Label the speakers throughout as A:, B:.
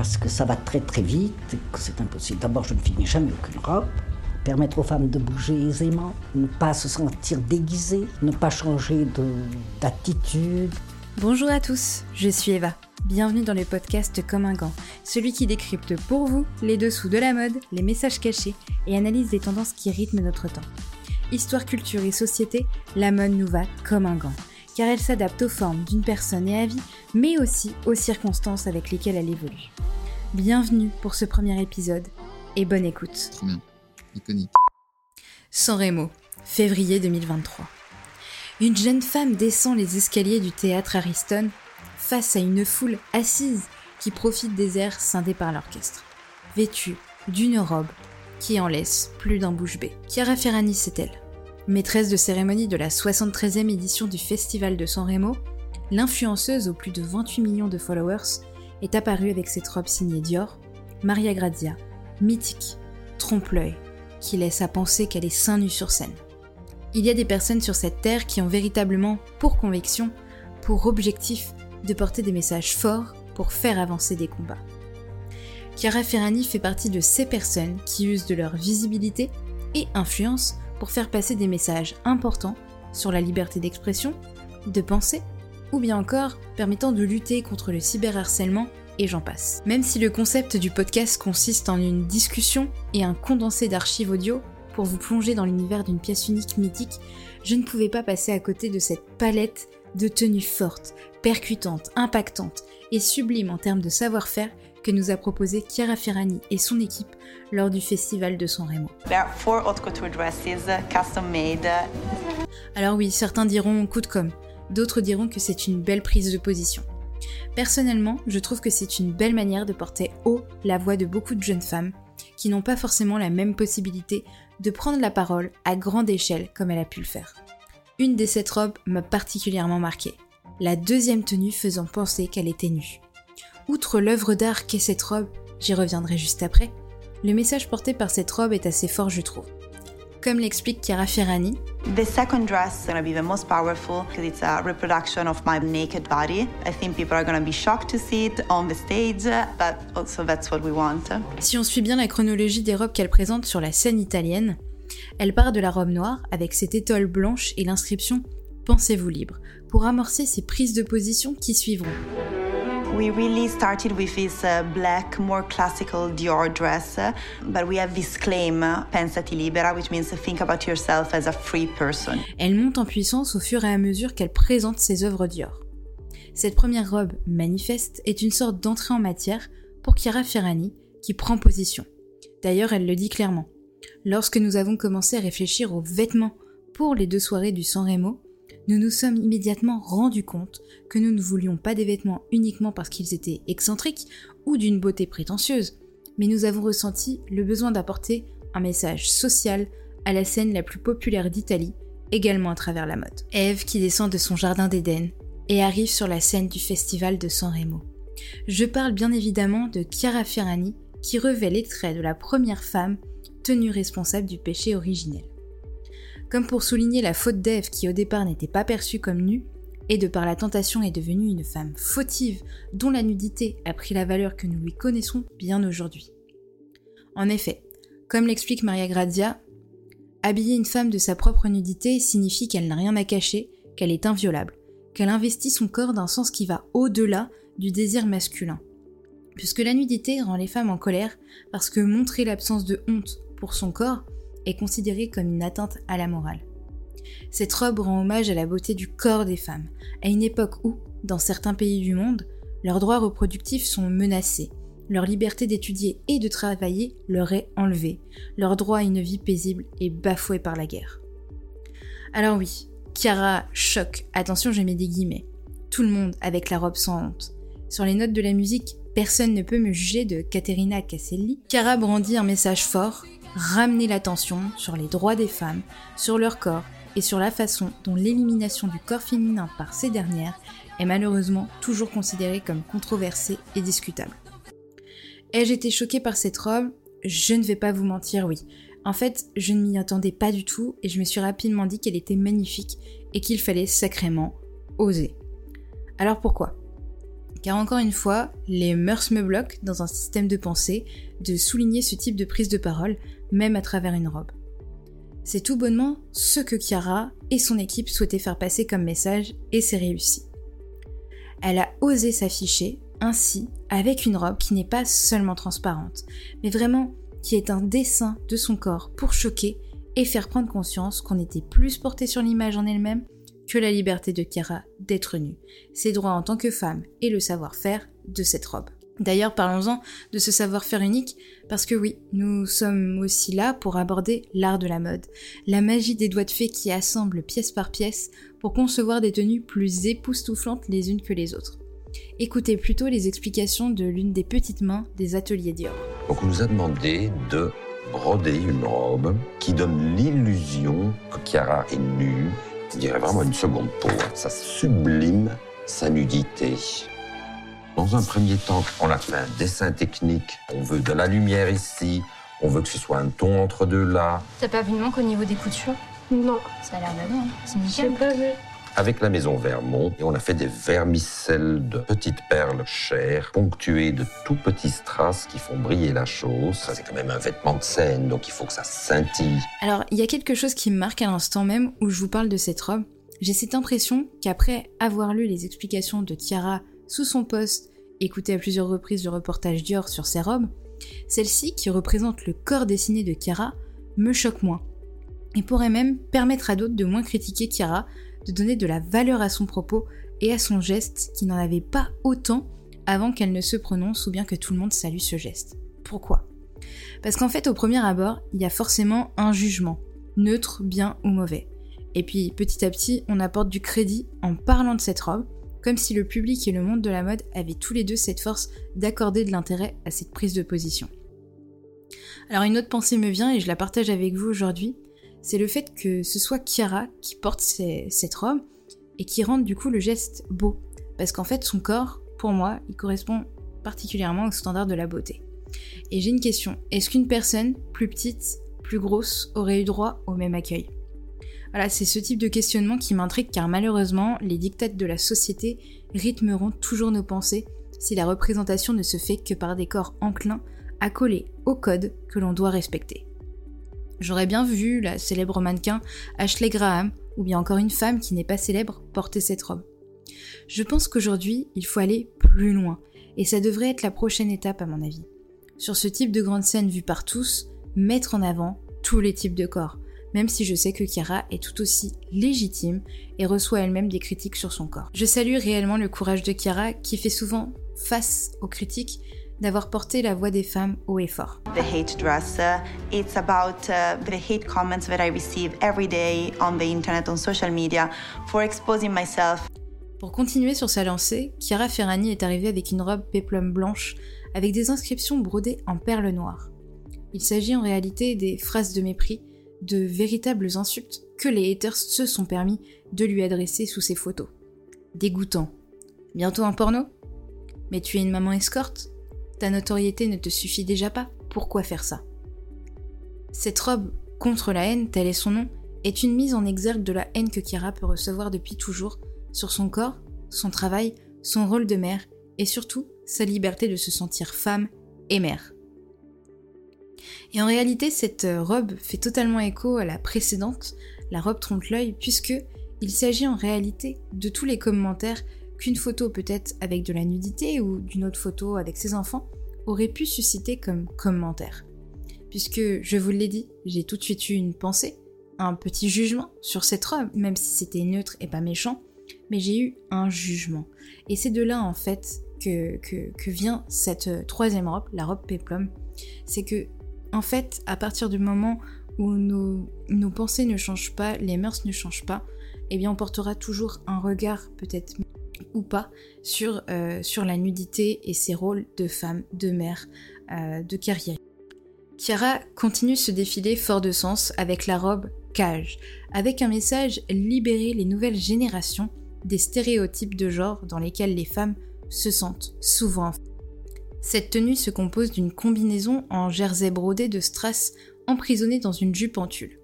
A: parce que ça va très très vite que c'est impossible. D'abord, je ne finis jamais aucune robe. Permettre aux femmes de bouger aisément, ne pas se sentir déguisées, ne pas changer d'attitude.
B: Bonjour à tous, je suis Eva. Bienvenue dans le podcast Comme un gant, celui qui décrypte pour vous les dessous de la mode, les messages cachés et analyse les tendances qui rythment notre temps. Histoire, culture et société, la mode nous va comme un gant, car elle s'adapte aux formes d'une personne et à vie, mais aussi aux circonstances avec lesquelles elle évolue. Bienvenue pour ce premier épisode et bonne écoute.
C: Trop bien. Iconique.
B: San Remo, février 2023. Une jeune femme descend les escaliers du théâtre Ariston face à une foule assise qui profite des airs scindés par l'orchestre. Vêtue d'une robe qui en laisse plus d'un bouche bée. Chiara Ferrani c'est-elle Maîtresse de cérémonie de la 73e édition du Festival de San Remo, l'influenceuse aux plus de 28 millions de followers est apparue avec cette robe signée Dior, Maria Grazia, mythique, trompe-l'œil, qui laisse à penser qu'elle est seins nus sur scène. Il y a des personnes sur cette terre qui ont véritablement pour conviction, pour objectif, de porter des messages forts pour faire avancer des combats. Chiara Ferrani fait partie de ces personnes qui usent de leur visibilité et influence pour faire passer des messages importants sur la liberté d'expression, de penser ou bien encore permettant de lutter contre le cyberharcèlement et j'en passe. Même si le concept du podcast consiste en une discussion et un condensé d'archives audio pour vous plonger dans l'univers d'une pièce unique mythique, je ne pouvais pas passer à côté de cette palette de tenues fortes, percutantes, impactantes et sublimes en termes de savoir-faire que nous a proposé Chiara Ferrani et son équipe lors du festival de San Remo. Alors oui, certains diront coup de com', d'autres diront que c'est une belle prise de position. Personnellement, je trouve que c'est une belle manière de porter haut la voix de beaucoup de jeunes femmes qui n'ont pas forcément la même possibilité de prendre la parole à grande échelle comme elle a pu le faire. Une des sept robes m'a particulièrement marquée, la deuxième tenue faisant penser qu'elle était nue. Outre l'œuvre d'art qu'est cette robe, j'y reviendrai juste après, le message porté par cette robe est assez fort je trouve. Comme l'explique Chiara Ferrani,
D: The second dress is going to be the most powerful because it's a reproduction of my naked body. I think people are going to be shocked to see it on the stage, but also that's what we want.
B: Si on suit bien la chronologie des robes qu'elle présente sur la scène italienne, elle part de la robe noire avec cette étole blanche et l'inscription Pensez-vous libre pour amorcer ses prises de position qui suivront.
D: We really started with this uh, black, more classical Dior dress, uh, but we have this claim, uh, pensati libera, which means think about yourself as a free person.
B: Elle monte en puissance au fur et à mesure qu'elle présente ses œuvres Dior. Cette première robe manifeste est une sorte d'entrée en matière pour Chiara Ferrani, qui prend position. D'ailleurs, elle le dit clairement. Lorsque nous avons commencé à réfléchir aux vêtements pour les deux soirées du San Remo, nous nous sommes immédiatement rendus compte que nous ne voulions pas des vêtements uniquement parce qu'ils étaient excentriques ou d'une beauté prétentieuse, mais nous avons ressenti le besoin d'apporter un message social à la scène la plus populaire d'Italie, également à travers la mode. Eve qui descend de son jardin d'Éden et arrive sur la scène du festival de San Remo. Je parle bien évidemment de Chiara Ferrani qui revêt les traits de la première femme tenue responsable du péché originel. Comme pour souligner la faute d'Ève qui au départ n'était pas perçue comme nue, et de par la tentation est devenue une femme fautive dont la nudité a pris la valeur que nous lui connaissons bien aujourd'hui. En effet, comme l'explique Maria Grazia, habiller une femme de sa propre nudité signifie qu'elle n'a rien à cacher, qu'elle est inviolable, qu'elle investit son corps d'un sens qui va au-delà du désir masculin. Puisque la nudité rend les femmes en colère parce que montrer l'absence de honte pour son corps est considérée comme une atteinte à la morale. Cette robe rend hommage à la beauté du corps des femmes, à une époque où, dans certains pays du monde, leurs droits reproductifs sont menacés, leur liberté d'étudier et de travailler leur est enlevée, leur droit à une vie paisible est bafoué par la guerre. Alors oui, Chiara choque, attention je mets des guillemets, tout le monde avec la robe sans honte. Sur les notes de la musique, personne ne peut me juger de Caterina Casselli. Chiara brandit un message fort, ramener l'attention sur les droits des femmes, sur leur corps et sur la façon dont l'élimination du corps féminin par ces dernières est malheureusement toujours considérée comme controversée et discutable. Ai-je été choquée par cette robe? Je ne vais pas vous mentir, oui. En fait, je ne m'y attendais pas du tout et je me suis rapidement dit qu'elle était magnifique et qu'il fallait sacrément oser. Alors pourquoi? Car encore une fois, les mœurs me bloquent dans un système de pensée de souligner ce type de prise de parole, même à travers une robe. C'est tout bonnement ce que Chiara et son équipe souhaitaient faire passer comme message et c'est réussi. Elle a osé s'afficher ainsi avec une robe qui n'est pas seulement transparente, mais vraiment qui est un dessin de son corps pour choquer et faire prendre conscience qu'on était plus porté sur l'image en elle-même que la liberté de Chiara d'être nue, ses droits en tant que femme et le savoir-faire de cette robe. D'ailleurs, parlons-en de ce savoir-faire unique, parce que oui, nous sommes aussi là pour aborder l'art de la mode, la magie des doigts de fée qui assemblent pièce par pièce pour concevoir des tenues plus époustouflantes les unes que les autres. Écoutez plutôt les explications de l'une des petites mains des ateliers Dior.
C: Donc on nous a demandé de broder une robe qui donne l'illusion que Chiara est nue, je dirais vraiment une seconde peau. Ça sublime sa nudité. Dans un premier temps, on a fait un dessin technique. On veut de la lumière ici. On veut que ce soit un ton entre deux là.
E: T'as pas vu de manque au niveau des coutures?
F: Non.
E: Ça a l'air d'avant, hein. c'est nickel.
F: pas vu.
C: Avec la maison Vermont, et on a fait des vermicelles de petites perles chères, ponctuées de tout petits strass qui font briller la chose. Ça, c'est quand même un vêtement de scène, donc il faut que ça scintille.
B: Alors, il y a quelque chose qui me marque à l'instant même où je vous parle de cette robe. J'ai cette impression qu'après avoir lu les explications de Tiara sous son poste, écouté à plusieurs reprises le reportage Dior sur ses robes, celle-ci, qui représente le corps dessiné de Chiara, me choque moins. Et pourrait même permettre à d'autres de moins critiquer Chiara, de donner de la valeur à son propos et à son geste qui n'en avait pas autant avant qu'elle ne se prononce ou bien que tout le monde salue ce geste. Pourquoi? Parce qu'en fait, au premier abord, il y a forcément un jugement, neutre, bien ou mauvais. Et puis petit à petit, on apporte du crédit en parlant de cette robe, comme si le public et le monde de la mode avaient tous les deux cette force d'accorder de l'intérêt à cette prise de position. Alors une autre pensée me vient et je la partage avec vous aujourd'hui, c'est le fait que ce soit Chiara qui porte cette robe et qui rende du coup le geste beau. Parce qu'en fait son corps, pour moi, il correspond particulièrement au standard de la beauté. Et j'ai une question, est-ce qu'une personne plus petite, plus grosse, aurait eu droit au même accueil? Voilà, c'est ce type de questionnement qui m'intrigue car malheureusement, les dictates de la société rythmeront toujours nos pensées si la représentation ne se fait que par des corps enclins à coller au code que l'on doit respecter. J'aurais bien vu la célèbre mannequin Ashley Graham, ou bien encore une femme qui n'est pas célèbre, porter cette robe. Je pense qu'aujourd'hui, il faut aller plus loin, et ça devrait être la prochaine étape à mon avis. Sur ce type de grande scène vue par tous, mettre en avant tous les types de corps, même si je sais que Chiara est tout aussi légitime et reçoit elle-même des critiques sur son corps. Je salue réellement le courage de Chiara qui fait souvent face aux critiques d'avoir porté la voix des femmes haut et fort.
D: The hate dress, uh, it's about uh, the hate comments that I receive every day on the internet, on social media, for exposing myself.
B: Pour continuer sur sa lancée, Chiara Ferrani est arrivée avec une robe péplum blanche avec des inscriptions brodées en perles noires. Il s'agit en réalité des phrases de mépris, de véritables insultes que les haters se sont permis de lui adresser sous ses photos. Dégoûtant. Bientôt un porno? Mais tu es une maman escorte? Ta notoriété ne te suffit déjà pas Pourquoi faire ça? Cette robe contre la haine, tel est son nom, est une mise en exergue de la haine que Chiara peut recevoir depuis toujours sur son corps, son travail, son rôle de mère et surtout sa liberté de se sentir femme et mère. Et en réalité, cette euh, robe fait totalement écho à la précédente, la robe trompe-l'œil, puisque il s'agit en réalité de tous les commentaires qu'une photo peut-être avec de la nudité ou d'une autre photo avec ses enfants aurait pu susciter comme commentaire. Puisque, je vous l'ai dit, j'ai tout de suite eu une pensée, un petit jugement sur cette robe, même si c'était neutre et pas méchant, mais j'ai eu un jugement. Et c'est de là en fait que, vient cette euh, troisième robe, la robe péplum. C'est que, en fait, à partir du moment où nos, pensées ne changent pas, les mœurs ne changent pas, eh bien on portera toujours un regard peut-être ou pas sur, euh, la nudité et ses rôles de femme, de mère, euh, de carrière. Chiara continue ce défilé fort de sens avec la robe cage, avec un message libérer les nouvelles générations des stéréotypes de genre dans lesquels les femmes se sentent souvent. Cette tenue se compose d'une combinaison en jersey brodé de strass emprisonnée dans une jupe en tulle.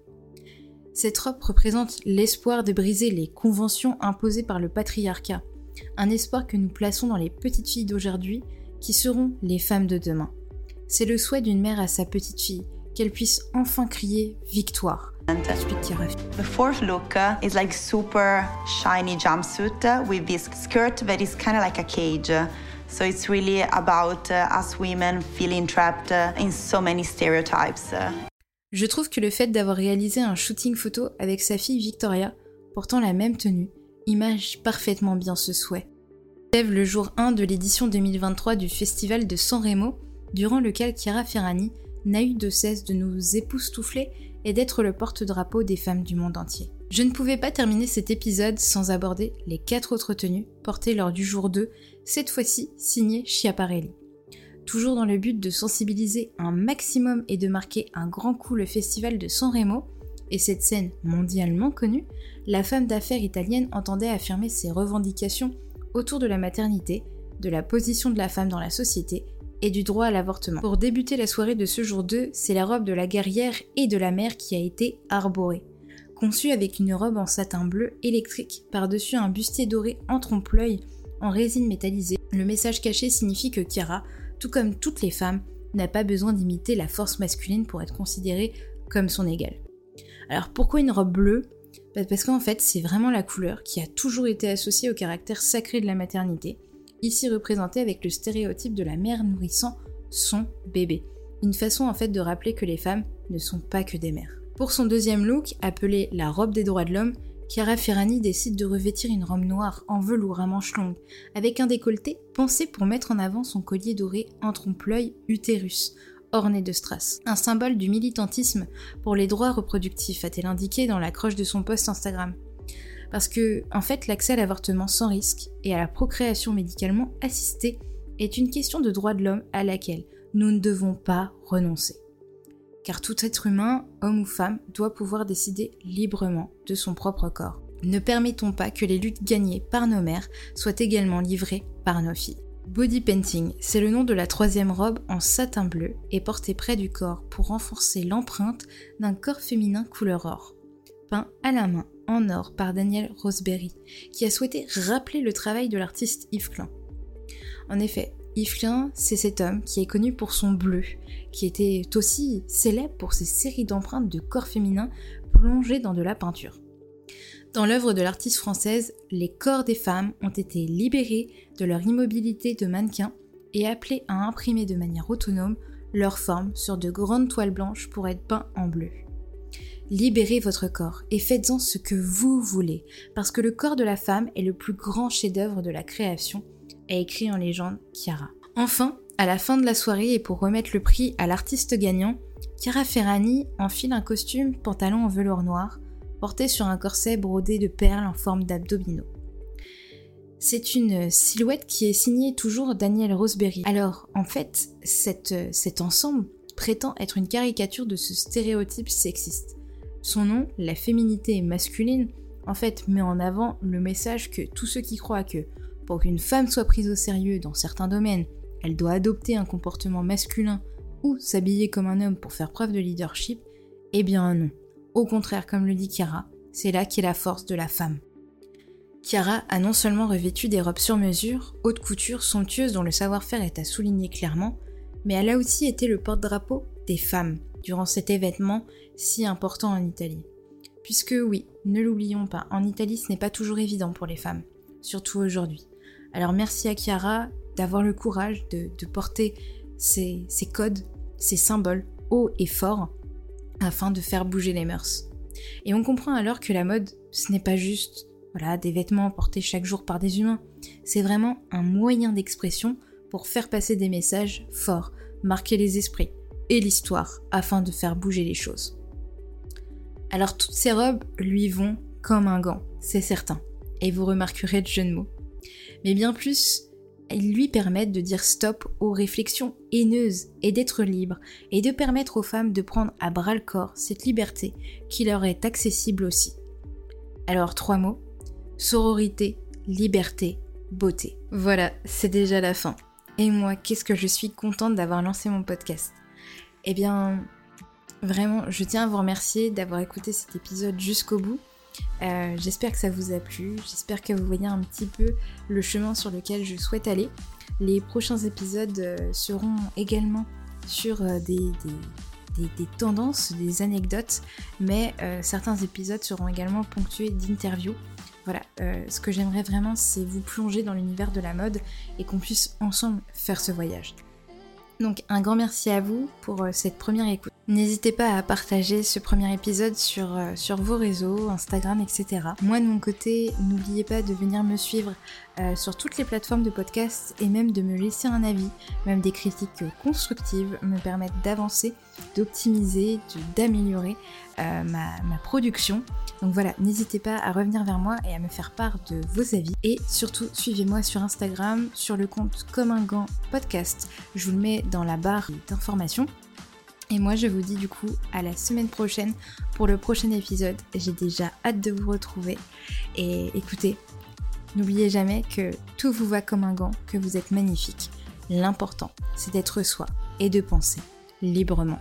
B: Cette robe représente l'espoir de briser les conventions imposées par le patriarcat, Un espoir que nous plaçons dans les petites filles d'aujourd'hui qui seront les femmes de demain. C'est le souhait d'une mère à sa petite fille, qu'elle puisse enfin crier victoire.
D: The fourth look uh, is like super shiny jumpsuit uh, with this skirt that is kind of like a cage. So it's really about us women feeling trapped in so many stereotypes.
B: Je trouve que le fait d'avoir réalisé un shooting photo avec sa fille Victoria, portant la même tenue, image parfaitement bien ce souhait. Lève le jour 1 de l'édition 2023 du festival de San Remo, durant lequel Chiara Ferrani n'a eu de cesse de nous époustoufler et d'être le porte-drapeau des femmes du monde entier. Je ne pouvais pas terminer cet épisode sans aborder les quatre autres tenues portées lors du jour 2, cette fois-ci signées Schiaparelli. Toujours dans le but de sensibiliser un maximum et de marquer un grand coup le festival de San Remo, et cette scène mondialement connue, la femme d'affaires italienne entendait affirmer ses revendications autour de la maternité, de la position de la femme dans la société et du droit à l'avortement. Pour débuter la soirée de ce jour 2, c'est la robe de la guerrière et de la mère qui a été arborée. Conçue avec une robe en satin bleu électrique par-dessus un bustier doré en trompe-l'œil en résine métallisée, le message caché signifie que Chiara, tout comme toutes les femmes, n'a pas besoin d'imiter la force masculine pour être considérée comme son égale. Alors pourquoi une robe bleue? Bah, Parce qu'en fait c'est vraiment la couleur qui a toujours été associée au caractère sacré de la maternité, ici représentée avec le stéréotype de la mère nourrissant son bébé. Une façon en fait de rappeler que les femmes ne sont pas que des mères. Pour son deuxième look, appelé la robe des droits de l'homme, Chiara Ferrani décide de revêtir une robe noire en velours à manches longues, avec un décolleté pensé pour mettre en avant son collier doré en trompe-l'œil utérus, orné de strass. Un symbole du militantisme pour les droits reproductifs, a-t-elle indiqué dans la croche de son post Instagram. Parce que, en fait, l'accès à l'avortement sans risque et à la procréation médicalement assistée est une question de droit de l'homme à laquelle nous ne devons pas renoncer. Car tout être humain, homme ou femme, doit pouvoir décider librement de son propre corps. Ne permettons pas que les luttes gagnées par nos mères soient également livrées par nos filles. Body painting, c'est le nom de la troisième robe en satin bleu et portée près du corps pour renforcer l'empreinte d'un corps féminin couleur or. Peint à la main en or par Daniel Roseberry, qui a souhaité rappeler le travail de l'artiste Yves Klein. En effet, Yves c'est cet homme qui est connu pour son bleu, qui était aussi célèbre pour ses séries d'empreintes de corps féminin plongées dans de la peinture. Dans l'œuvre de l'artiste française, les corps des femmes ont été libérés de leur immobilité de mannequin et appelés à imprimer de manière autonome leur forme sur de grandes toiles blanches pour être peints en bleu. Libérez votre corps et faites-en ce que vous voulez, parce que le corps de la femme est le plus grand chef-d'œuvre de la création, a écrit en légende Chiara. Enfin, à la fin de la soirée et pour remettre le prix à l'artiste gagnant, Chiara Ferrani enfile un costume pantalon en velours noir, porté sur un corset brodé de perles en forme d'abdominaux. C'est une silhouette qui est signée toujours Daniel Roseberry. Alors, en fait, cet ensemble prétend être une caricature de ce stéréotype sexiste. Son nom, la féminité masculine, en fait met en avant le message que tous ceux qui croient que, pour qu'une femme soit prise au sérieux dans certains domaines, elle doit adopter un comportement masculin ou s'habiller comme un homme pour faire preuve de leadership, eh bien non. Au contraire, comme le dit Chiara, c'est là qu'est la force de la femme. Chiara a non seulement revêtu des robes sur mesure, haute couture, somptueuses dont le savoir-faire est à souligner clairement, mais elle a aussi été le porte-drapeau des femmes durant cet événement si important en Italie. Puisque oui, ne l'oublions pas, en Italie ce n'est pas toujours évident pour les femmes, surtout aujourd'hui. Alors merci à Chiara d'avoir le courage de, porter ces, codes, ces symboles hauts et forts afin de faire bouger les mœurs. Et on comprend alors que la mode, ce n'est pas juste voilà, des vêtements portés chaque jour par des humains, c'est vraiment un moyen d'expression pour faire passer des messages forts, marquer les esprits et l'histoire afin de faire bouger les choses. Alors toutes ces robes lui vont comme un gant, c'est certain, et vous remarquerez le jeu de mots. Mais bien plus, elles lui permettent de dire stop aux réflexions haineuses et d'être libre et de permettre aux femmes de prendre à bras le corps cette liberté qui leur est accessible aussi. Alors trois mots, sororité, liberté, beauté. Voilà, c'est déjà la fin. Et moi, qu'est-ce que je suis contente d'avoir lancé mon podcast. Eh bien, vraiment, je tiens à vous remercier d'avoir écouté cet épisode jusqu'au bout. Euh, j'espère que ça vous a plu, j'espère que vous voyez un petit peu le chemin sur lequel je souhaite aller. Les prochains épisodes euh, seront également sur euh, des, des, tendances, des anecdotes, mais certains épisodes seront également ponctués d'interviews. Voilà, ce que j'aimerais vraiment, c'est vous plonger dans l'univers de la mode et qu'on puisse ensemble faire ce voyage. Donc un grand merci à vous pour cette première écoute. N'hésitez pas à partager ce premier épisode sur, euh, vos réseaux, Instagram, etc. Moi de mon côté, n'oubliez pas de venir me suivre euh, sur toutes les plateformes de podcast et même de me laisser un avis, même des critiques constructives me permettent d'avancer, d'optimiser, d'améliorer euh, ma, ma production. Donc voilà, n'hésitez pas à revenir vers moi et à me faire part de vos avis. Et surtout, suivez-moi sur Instagram, sur le compte Comme un gant podcast. Je vous le mets dans la barre d'informations. Et moi je vous dis du coup à la semaine prochaine pour le prochain épisode. J'ai déjà hâte de vous retrouver. Et écoutez, n'oubliez jamais que tout vous va comme un gant, que vous êtes magnifique. L'important, c'est d'être soi et de penser librement.